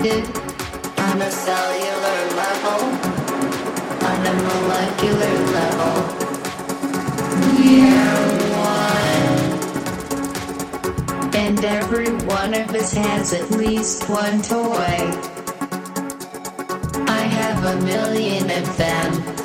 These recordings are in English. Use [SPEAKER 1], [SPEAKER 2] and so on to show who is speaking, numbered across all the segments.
[SPEAKER 1] connected on a cellular level, on a molecular level. We're one. And every one of us has at least one toy. I have a million of them.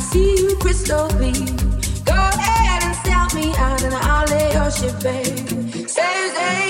[SPEAKER 2] See you crystal clear. Go ahead and sell me out, and I'll lay your ship bare. Say, say.